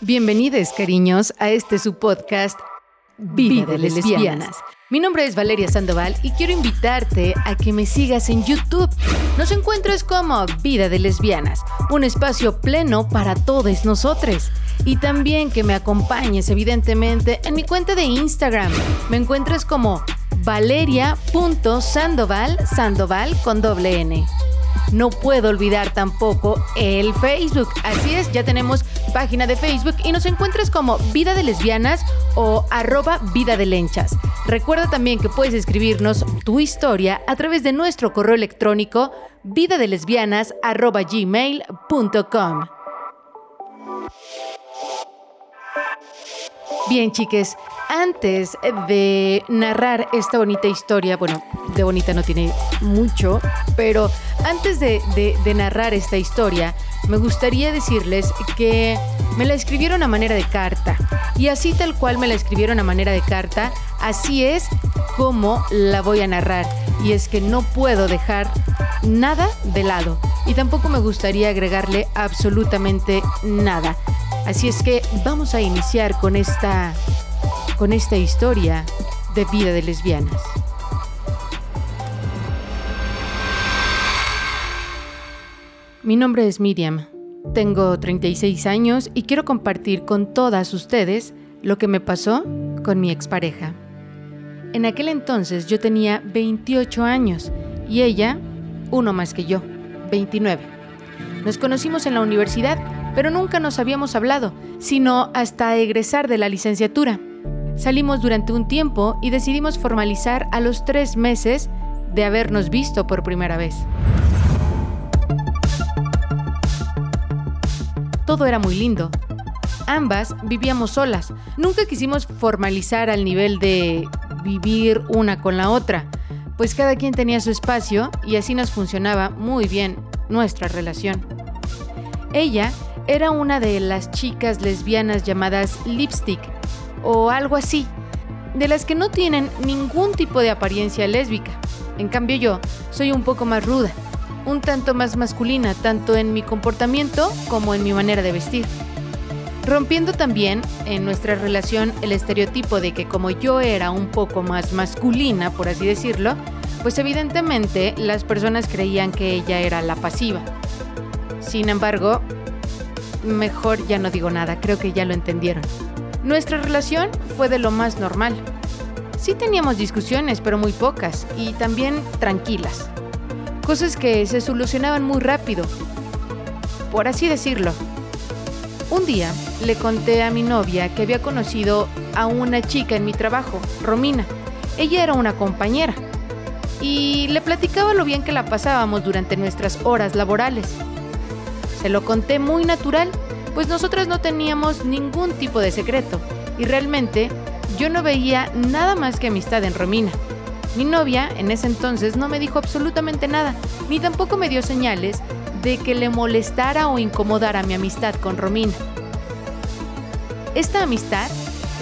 Bienvenidos, cariños, a este su podcast Vida de lesbianas. Mi nombre es Valeria Sandoval y quiero invitarte a que me sigas en YouTube. Nos encuentras como Vida de Lesbianas, un espacio pleno para todos nosotros. Y también que me acompañes, evidentemente, en mi cuenta de Instagram. Me encuentras como valeria.sandoval, sandoval con doble N. No puedo olvidar tampoco el Facebook. Así es, ya tenemos página de Facebook y nos encuentras como Vida de Lesbianas o arroba Vida de Lenchas. Recuerda también que puedes escribirnos tu historia a través de nuestro correo electrónico vidadelesbianas arroba gmail.com. Bien, chiques, antes de narrar esta bonita historia, bueno, de bonita no tiene mucho, pero antes de, narrar esta historia, me gustaría decirles que me la escribieron a manera de carta. Y así tal cual me la escribieron a manera de carta, así es como la voy a narrar. Y es que no puedo dejar nada de lado. Y tampoco me gustaría agregarle absolutamente nada. Así es que vamos a iniciar con esta, con esta historia de vida de lesbianas. Mi nombre es Miriam, tengo 36 años y quiero compartir con todas ustedes lo que me pasó con mi expareja. En aquel entonces yo tenía 28 años y ella, uno más que yo, 29. Nos conocimos en la universidad pero nunca nos habíamos hablado, sino hasta egresar de la licenciatura. Salimos durante un tiempo y decidimos formalizar a los tres meses de habernos visto por primera vez. Todo era muy lindo. Ambas vivíamos solas. Nunca quisimos formalizar al nivel de vivir una con la otra, pues cada quien tenía su espacio y así nos funcionaba muy bien nuestra relación. Ella era una de las chicas lesbianas llamadas lipstick o algo así, de las que no tienen ningún tipo de apariencia lésbica. En cambio yo soy un poco más ruda, un tanto más masculina, tanto en mi comportamiento como en mi manera de vestir. Rompiendo también en nuestra relación el estereotipo de que como yo era un poco más masculina, por así decirlo, pues evidentemente las personas creían que ella era la pasiva. Sin embargo, mejor ya no digo nada, creo que ya lo entendieron. Nuestra relación fue de lo más normal. Sí teníamos discusiones, pero muy pocas, y también tranquilas. Cosas que se solucionaban muy rápido, por así decirlo. Un día le conté a mi novia que había conocido a una chica en mi trabajo, Romina. Ella era una compañera. Y le platicaba lo bien que la pasábamos durante nuestras horas laborales. Se lo conté muy natural, pues nosotras no teníamos ningún tipo de secreto y realmente yo no veía nada más que amistad en Romina. Mi novia en ese entonces no me dijo absolutamente nada, ni tampoco me dio señales de que le molestara o incomodara mi amistad con Romina. Esta amistad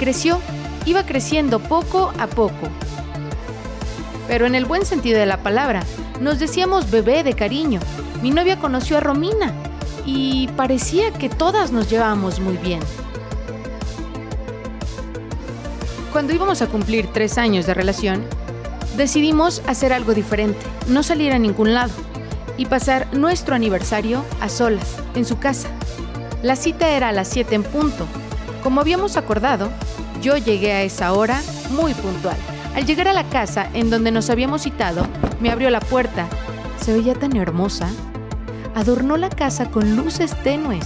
creció, iba creciendo poco a poco. Pero en el buen sentido de la palabra, nos decíamos bebé de cariño. Mi novia conoció a Romina y parecía que todas nos llevábamos muy bien. Cuando íbamos a cumplir tres años de relación, decidimos hacer algo diferente, no salir a ningún lado y pasar nuestro aniversario a solas, en su casa. La cita era a las 7 en punto. Como habíamos acordado, yo llegué a esa hora muy puntual. Al llegar a la casa en donde nos habíamos citado, me abrió la puerta. Se veía tan hermosa adornó la casa con luces tenues.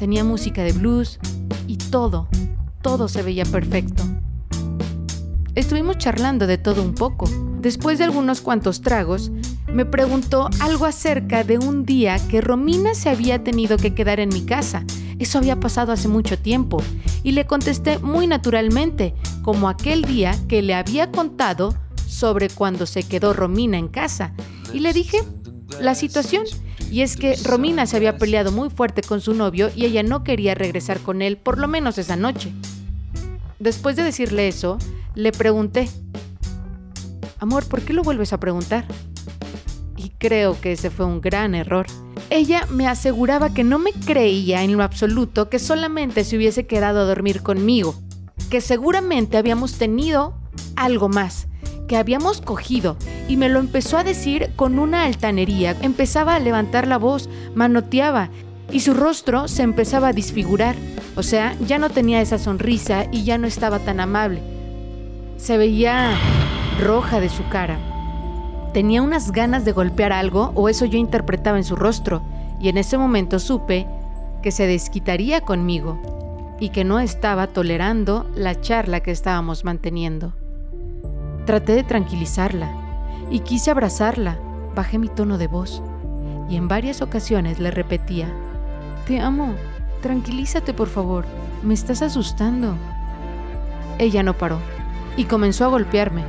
Tenía música de blues y todo, todo se veía perfecto. Estuvimos charlando de todo un poco. Después de algunos cuantos tragos, me preguntó algo acerca de un día que Romina se había tenido que quedar en mi casa. Eso había pasado hace mucho tiempo. Y le contesté muy naturalmente, como aquel día que le había contado sobre cuando se quedó Romina en casa y le dije la situación. Y es que Romina se había peleado muy fuerte con su novio y ella no quería regresar con él por lo menos esa noche. Después de decirle eso, le pregunté, Amor, ¿por qué lo vuelves a preguntar? ¿Y creo que ese fue un gran error. Ella me aseguraba que no me creía en lo absoluto que solamente se hubiese quedado a dormir conmigo, que seguramente habíamos tenido algo más, que habíamos cogido, y me lo empezó a decir con una altanería. Empezaba a levantar la voz, manoteaba, y su rostro se empezaba a disfigurar. O sea, ya no tenía esa sonrisa y ya no estaba tan amable. Se veía roja de su cara. Tenía unas ganas de golpear algo, o eso yo interpretaba en su rostro, y en ese momento supe que se desquitaría conmigo y que no estaba tolerando la charla que estábamos manteniendo. Traté de tranquilizarla y quise abrazarla. Bajé mi tono de voz y en varias ocasiones le repetía, Te amo, tranquilízate por favor, me estás asustando. Ella no paró y comenzó a golpearme.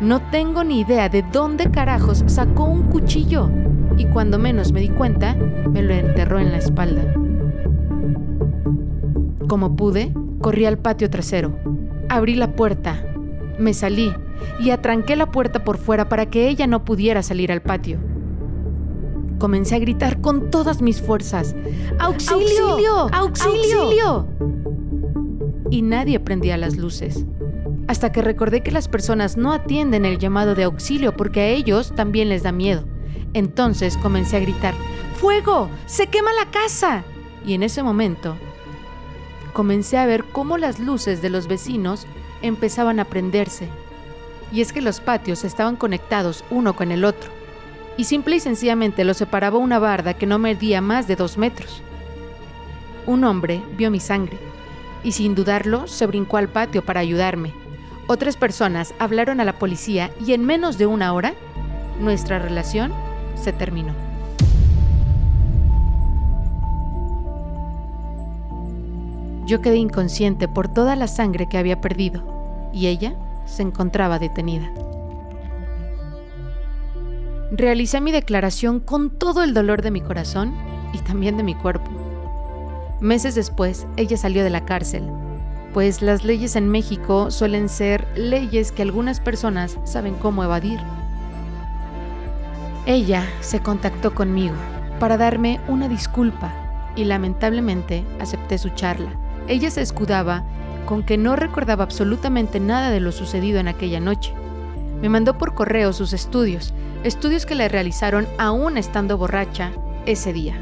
No tengo ni idea de dónde carajos sacó un cuchillo y cuando menos me di cuenta, me lo enterró en la espalda. Como pude, corrí al patio trasero. Abrí la puerta, me salí y atranqué la puerta por fuera para que ella no pudiera salir al patio. Comencé a gritar con todas mis fuerzas. ¡Auxilio! ¡Auxilio! ¡Auxilio! Y nadie prendía las luces. Hasta que recordé que las personas no atienden el llamado de auxilio porque a ellos también les da miedo. Entonces comencé a gritar, ¡Fuego! ¡Se quema la casa! Y en ese momento comencé a ver cómo las luces de los vecinos empezaban a prenderse. Y es que los patios estaban conectados uno con el otro, y simple y sencillamente los separaba una barda que no medía más de dos metros. Un hombre vio mi sangre, y sin dudarlo se brincó al patio para ayudarme. Otras personas hablaron a la policía y en menos de una hora, nuestra relación se terminó. Yo quedé inconsciente por toda la sangre que había perdido y ella se encontraba detenida. Realicé mi declaración con todo el dolor de mi corazón y también de mi cuerpo. Meses después, ella salió de la cárcel, pues las leyes en México suelen ser leyes que algunas personas saben cómo evadir. Ella se contactó conmigo para darme una disculpa y lamentablemente acepté su charla. Ella se escudaba con que no recordaba absolutamente nada de lo sucedido en aquella noche. Me mandó por correo sus estudios, estudios que le realizaron aún estando borracha ese día.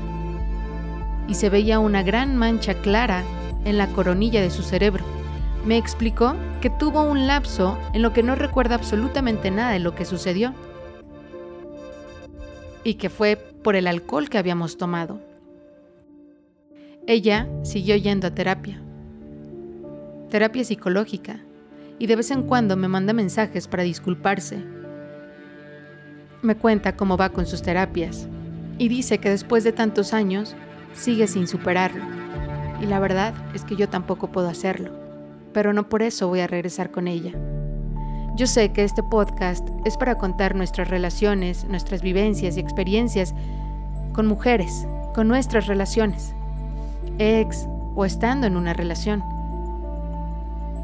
Y se veía una gran mancha clara en la coronilla de su cerebro. Me explicó que tuvo un lapso en lo que no recuerda absolutamente nada de lo que sucedió. Y que fue por el alcohol que habíamos tomado. Ella siguió yendo a terapia terapia psicológica, y de vez en cuando me manda mensajes para disculparse. Me cuenta cómo va con sus terapias y dice que después de tantos años sigue sin superarlo. Y la verdad es que yo tampoco puedo hacerlo, pero no por eso voy a regresar con ella. Yo sé que este podcast es para contar nuestras relaciones, nuestras vivencias y experiencias con mujeres, con nuestras relaciones, ex o estando en una relación.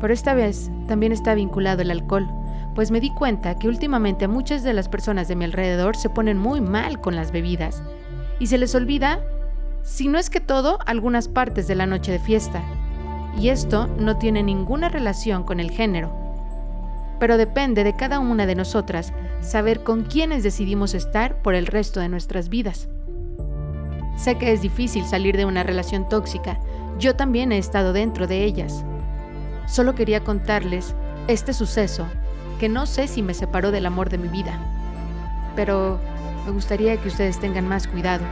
Pero esta vez también está vinculado el alcohol, pues me di cuenta que últimamente muchas de las personas de mi alrededor se ponen muy mal con las bebidas y se les olvida, si no es que todo, algunas partes de la noche de fiesta. Y esto no tiene ninguna relación con el género. Pero depende de cada una de nosotras saber con quiénes decidimos estar por el resto de nuestras vidas. Sé que es difícil salir de una relación tóxica, yo también he estado dentro de ellas. Solo quería contarles este suceso que no sé si me separó del amor de mi vida. Pero me gustaría que ustedes tengan más cuidado.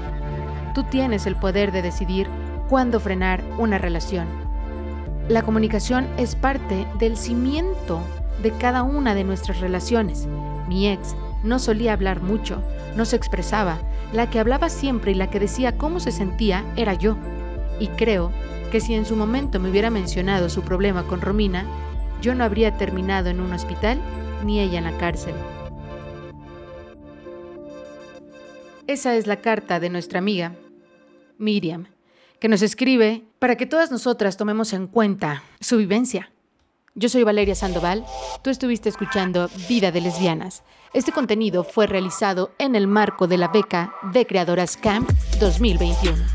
Tú tienes el poder de decidir cuándo frenar una relación. La comunicación es parte del cimiento de cada una de nuestras relaciones. Mi ex no solía hablar mucho, no se expresaba. La que hablaba siempre y la que decía cómo se sentía era yo. Y creo que si en su momento me hubiera mencionado su problema con Romina, yo no habría terminado en un hospital ni ella en la cárcel. Esa es la carta de nuestra amiga, Miriam, que nos escribe para que todas nosotras tomemos en cuenta su vivencia Yo soy Valeria Sandoval, tú estuviste escuchando Vida de Lesbianas. Este contenido fue realizado en el marco de la beca de Creadoras Camp 2021.